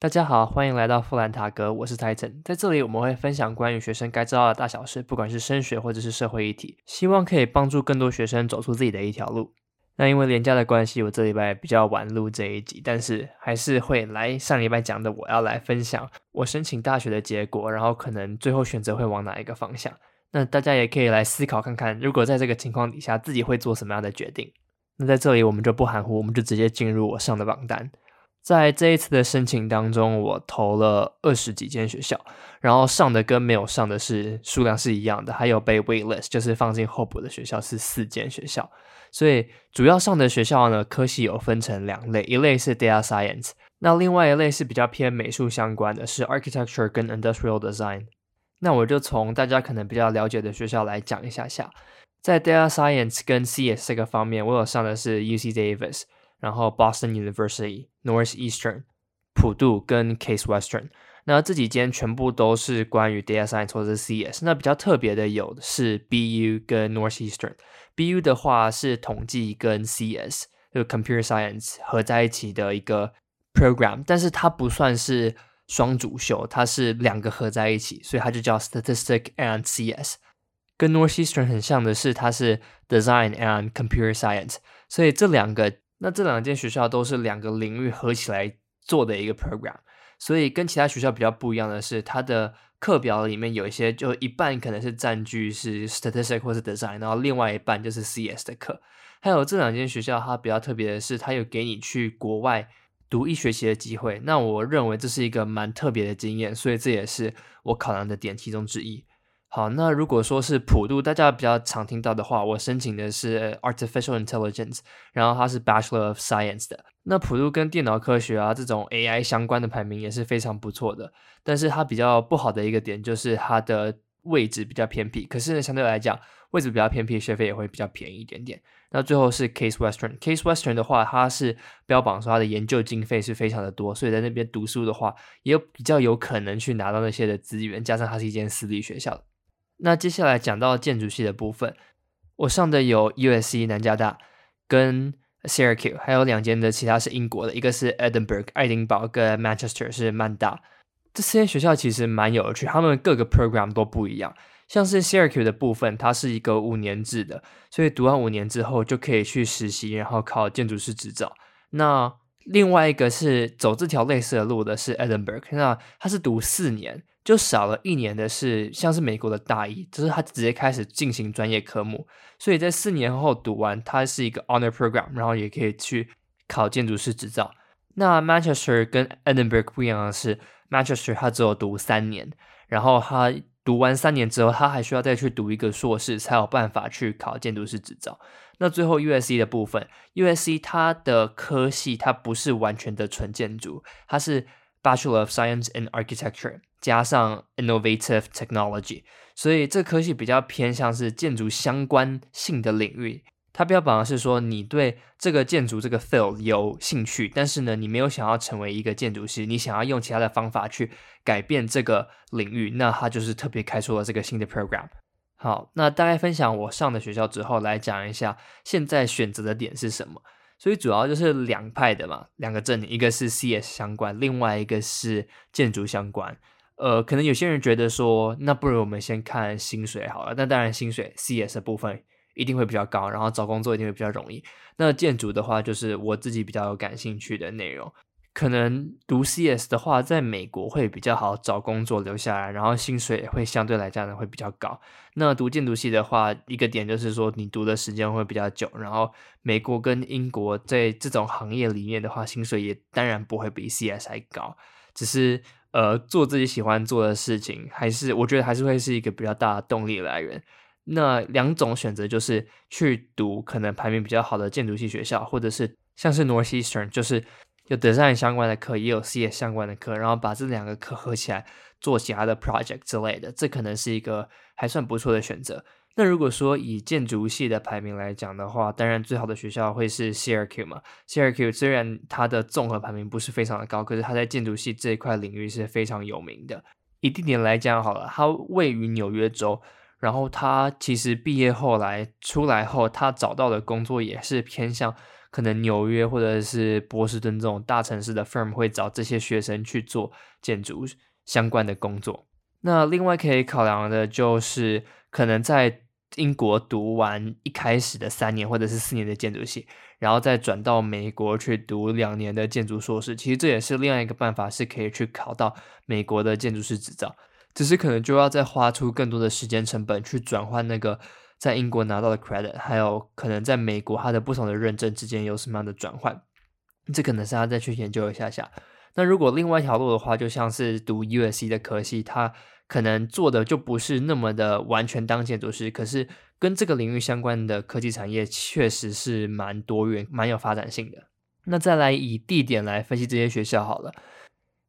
大家好，欢迎来到富兰塔格，我是 Titan，在这里我们会分享关于学生该知道的大小事，不管是升学或者是社会议题，希望可以帮助更多学生走出自己的一条路。那因为廉价的关系，我这礼拜比较晚录这一集，但是还是会来上礼拜讲的，我要来分享我申请大学的结果，然后可能最后选择会往哪一个方向。那大家也可以来思考看看，如果在这个情况底下，自己会做什么样的决定。那在这里我们就不含糊，我们就直接进入我上的榜单。在这一次的申请当中，我投了二十几间学校，然后上的跟没有上的是数量是一样的，还有被 waitlist 就是放进候补的学校是四间学校，所以主要上的学校呢，科系有分成两类，一类是 data science，那另外一类是比较偏美术相关的，是 architecture 跟 industrial design。那我就从大家可能比较了解的学校来讲一下下，在 data science 跟 CS 这个方面，我有上的是 UC Davis。然后 Boston University、Northeastern、普渡跟 Case Western，那这几间全部都是关于 data science 或者是 CS。那比较特别的有是 BU 跟 Northeastern。BU 的话是统计跟 CS，就 Computer Science 合在一起的一个 program，但是它不算是双主修，它是两个合在一起，所以它就叫 Statistics and CS。跟 Northeastern 很像的是，它是 Design and Computer Science，所以这两个。 那这两间学校都是两个领域合起来做的一个 program，所以跟其他学校比较不一样的是，它的课表里面有一些就一半可能是占据是 statistics 或是 design，然后另外一半就是 CS 的课。还有这两间学校它比较特别的是，它有给你去国外读一学期的机会。那我认为这是一个蛮特别的经验，所以这也是我考量的点其中之一。好，那如果说是普渡，大家比较常听到的话，我申请的是 Artificial Intelligence，然后它是 Bachelor of Science 的。那普渡跟电脑科学啊这种 AI 相关的排名也是非常不错的，但是它比较不好的一个点就是它的位置比较偏僻。可是呢，相对来讲，位置比较偏僻，学费也会比较便宜一点点。那最后是 Case Western，Case Western 的话，它是标榜说它的研究经费是非常的多，所以在那边读书的话，也有比较有可能去拿到那些的资源，加上它是一间私立学校。那接下来讲到建筑系的部分，我上的有 USC 南加大跟 Syracuse，还有两间的其他是英国的，一个是 Edinburgh 爱丁堡跟 Manchester 是曼大。这些学校其实蛮有趣，他们各个 program 都不一样。像是 Syracuse 的部分，它是一个五年制的，所以读完五年之后就可以去实习，然后考建筑师执照。那另外一个是走这条类似的路的是 Edinburgh，那他是读四年。就少了一年的是，像是美国的大一，就是他直接开始进行专业科目，所以在四年后读完，它是一个 honor program，然后也可以去考建筑师执照。那 Manchester 跟 Edinburgh 不一样的是，Manchester 他只有读三年，然后他读完三年之后，他还需要再去读一个硕士，才有办法去考建筑师执照。那最后 USC 的部分，USC 它的科系它不是完全的纯建筑，它是 Bachelor of Science in Architecture。加上 innovative technology，所以这科系比较偏向是建筑相关性的领域。它标榜的是说，你对这个建筑这个 field 有兴趣，但是呢，你没有想要成为一个建筑师，你想要用其他的方法去改变这个领域，那它就是特别开出了这个新的 program。好，那大概分享我上的学校之后，来讲一下现在选择的点是什么。所以主要就是两派的嘛，两个阵营，一个是 CS 相关，另外一个是建筑相关。呃，可能有些人觉得说，那不如我们先看薪水好了。那当然，薪水 CS 的部分一定会比较高，然后找工作一定会比较容易。那建筑的话，就是我自己比较有感兴趣的内容。可能读 CS 的话，在美国会比较好找工作留下来，然后薪水会相对来讲呢会比较高。那读建筑系的话，一个点就是说你读的时间会比较久，然后美国跟英国在这种行业里面的话，薪水也当然不会比 CS 还高，只是。呃，做自己喜欢做的事情，还是我觉得还是会是一个比较大的动力来源。那两种选择就是去读可能排名比较好的建筑系学校，或者是像是 Northeastern，就是有 design 相关的课，也有 CS 相关的课，然后把这两个课合起来做其他的 project 之类的，这可能是一个还算不错的选择。那如果说以建筑系的排名来讲的话，当然最好的学校会是 Syracuse 嘛。Syracuse 虽然它的综合排名不是非常的高，可是它在建筑系这一块领域是非常有名的。以地点来讲好了，它位于纽约州，然后他其实毕业后来出来后，他找到的工作也是偏向可能纽约或者是波士顿这种大城市的 firm 会找这些学生去做建筑相关的工作。那另外可以考量的就是，可能在英国读完一开始的三年或者是四年的建筑系，然后再转到美国去读两年的建筑硕士。其实这也是另外一个办法，是可以去考到美国的建筑师执照。只是可能就要再花出更多的时间成本去转换那个在英国拿到的 credit，还有可能在美国它的不同的认证之间有什么样的转换。这可能是要再去研究一下下。那如果另外一条路的话，就像是读 USC 的科系，它可能做的就不是那么的完全当建筑师，可是跟这个领域相关的科技产业确实是蛮多元、蛮有发展性的。那再来以地点来分析这些学校好了，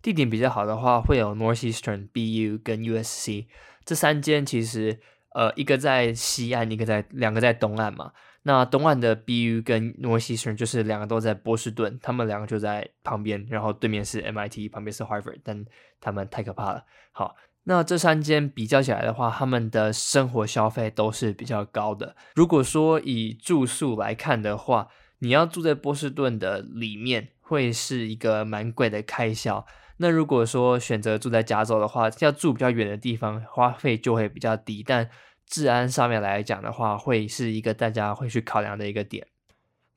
地点比较好的话，会有 Northeastern、BU 跟 USC 这三间，其实呃一个在西岸，一个在两个在东岸嘛。那东岸的 BU 跟 Northeastern 就是两个都在波士顿，他们两个就在旁边，然后对面是 MIT，旁边是 Harvard，但他们太可怕了。好，那这三间比较起来的话，他们的生活消费都是比较高的。如果说以住宿来看的话，你要住在波士顿的里面，会是一个蛮贵的开销。那如果说选择住在加州的话，要住比较远的地方，花费就会比较低，但。治安上面来讲的话，会是一个大家会去考量的一个点。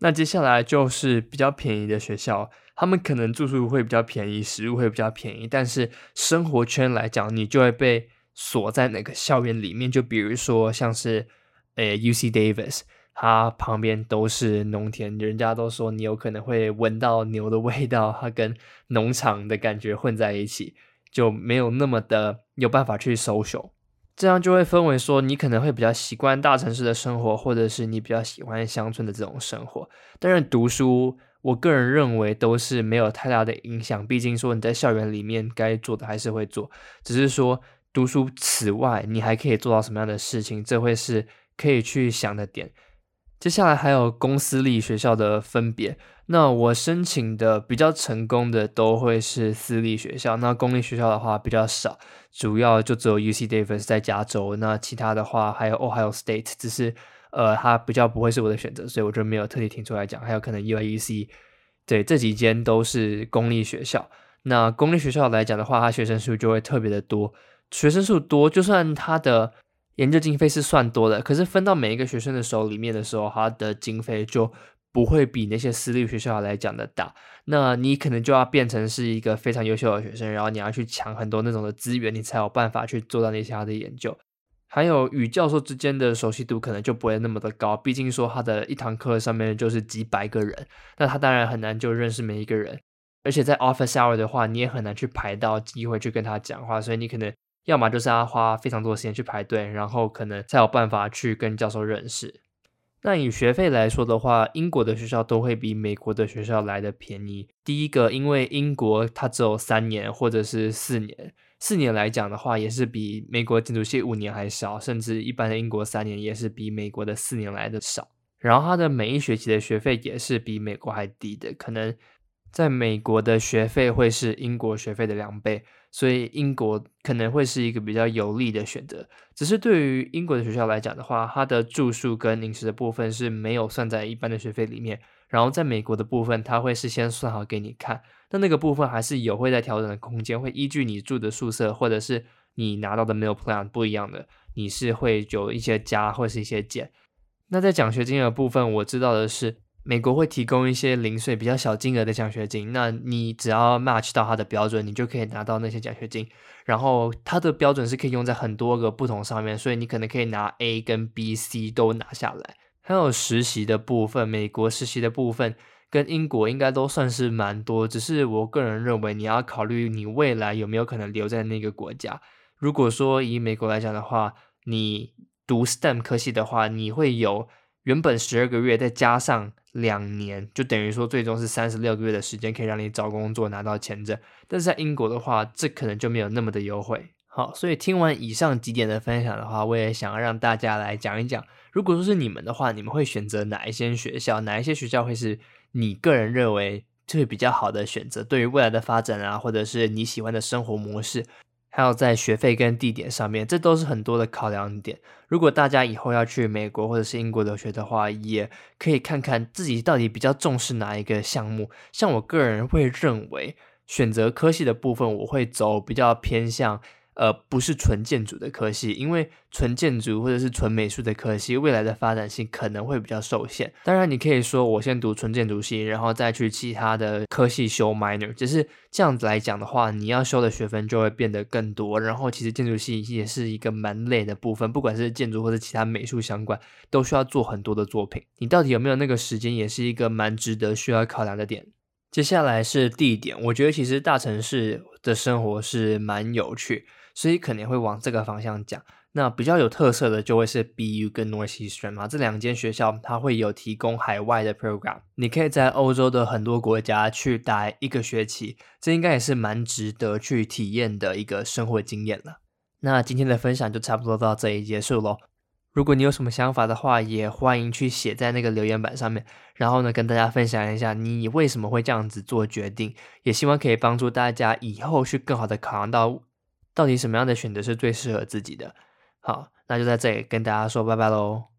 那接下来就是比较便宜的学校，他们可能住宿会比较便宜，食物会比较便宜，但是生活圈来讲，你就会被锁在那个校园里面。就比如说像是诶 U C Davis，它旁边都是农田，人家都说你有可能会闻到牛的味道，它跟农场的感觉混在一起，就没有那么的有办法去收手。这样就会分为说，你可能会比较习惯大城市的生活，或者是你比较喜欢乡村的这种生活。但是，读书，我个人认为都是没有太大的影响。毕竟说你在校园里面该做的还是会做，只是说读书此外，你还可以做到什么样的事情，这会是可以去想的点。接下来还有公私立学校的分别。那我申请的比较成功的都会是私立学校，那公立学校的话比较少，主要就只有 U C Davis 在加州。那其他的话还有 Ohio State，只是呃它比较不会是我的选择，所以我就没有特地提出来讲。还有可能 U I U C，对这几间都是公立学校。那公立学校来讲的话，它学生数就会特别的多，学生数多，就算它的。研究经费是算多的，可是分到每一个学生的手里面的时候，他的经费就不会比那些私立学校来讲的大。那你可能就要变成是一个非常优秀的学生，然后你要去抢很多那种的资源，你才有办法去做到那些他的研究。还有与教授之间的熟悉度可能就不会那么的高，毕竟说他的一堂课上面就是几百个人，那他当然很难就认识每一个人。而且在 office hour 的话，你也很难去排到机会去跟他讲话，所以你可能。要么就是要花非常多的时间去排队，然后可能才有办法去跟教授认识。那以学费来说的话，英国的学校都会比美国的学校来的便宜。第一个，因为英国它只有三年或者是四年，四年来讲的话，也是比美国建筑系五年还少，甚至一般的英国三年也是比美国的四年来的少。然后它的每一学期的学费也是比美国还低的，可能在美国的学费会是英国学费的两倍。所以英国可能会是一个比较有利的选择，只是对于英国的学校来讲的话，它的住宿跟饮食的部分是没有算在一般的学费里面。然后在美国的部分，它会事先算好给你看，那那个部分还是有会在调整的空间，会依据你住的宿舍或者是你拿到的 meal plan 不一样的，你是会有一些加或是一些减。那在奖学金的部分，我知道的是。美国会提供一些零碎、比较小金额的奖学金，那你只要 match 到它的标准，你就可以拿到那些奖学金。然后它的标准是可以用在很多个不同上面，所以你可能可以拿 A 跟 B、C 都拿下来。还有实习的部分，美国实习的部分跟英国应该都算是蛮多，只是我个人认为你要考虑你未来有没有可能留在那个国家。如果说以美国来讲的话，你读 STEM 科系的话，你会有原本十二个月再加上。两年就等于说，最终是三十六个月的时间可以让你找工作拿到签证。但是在英国的话，这可能就没有那么的优惠。好，所以听完以上几点的分享的话，我也想要让大家来讲一讲，如果说是你们的话，你们会选择哪一些学校？哪一些学校会是你个人认为最比较好的选择？对于未来的发展啊，或者是你喜欢的生活模式，还有在学费跟地点上面，这都是很多的考量点。如果大家以后要去美国或者是英国留学的话，也可以看看自己到底比较重视哪一个项目。像我个人会认为，选择科系的部分，我会走比较偏向。呃，不是纯建筑的科系，因为纯建筑或者是纯美术的科系，未来的发展性可能会比较受限。当然，你可以说我先读纯建筑系，然后再去其他的科系修 minor，只是这样子来讲的话，你要修的学分就会变得更多。然后，其实建筑系也是一个蛮累的部分，不管是建筑或者其他美术相关，都需要做很多的作品。你到底有没有那个时间，也是一个蛮值得需要考量的点。接下来是地点，我觉得其实大城市的生活是蛮有趣。所以肯定会往这个方向讲。那比较有特色的就会是 BU 跟 Northeastern 嘛，这两间学校它会有提供海外的 program，你可以在欧洲的很多国家去待一个学期，这应该也是蛮值得去体验的一个生活经验了。那今天的分享就差不多到这里结束喽。如果你有什么想法的话，也欢迎去写在那个留言板上面，然后呢跟大家分享一下你为什么会这样子做决定，也希望可以帮助大家以后去更好的考量到。到底什么样的选择是最适合自己的？好，那就在这里跟大家说拜拜喽。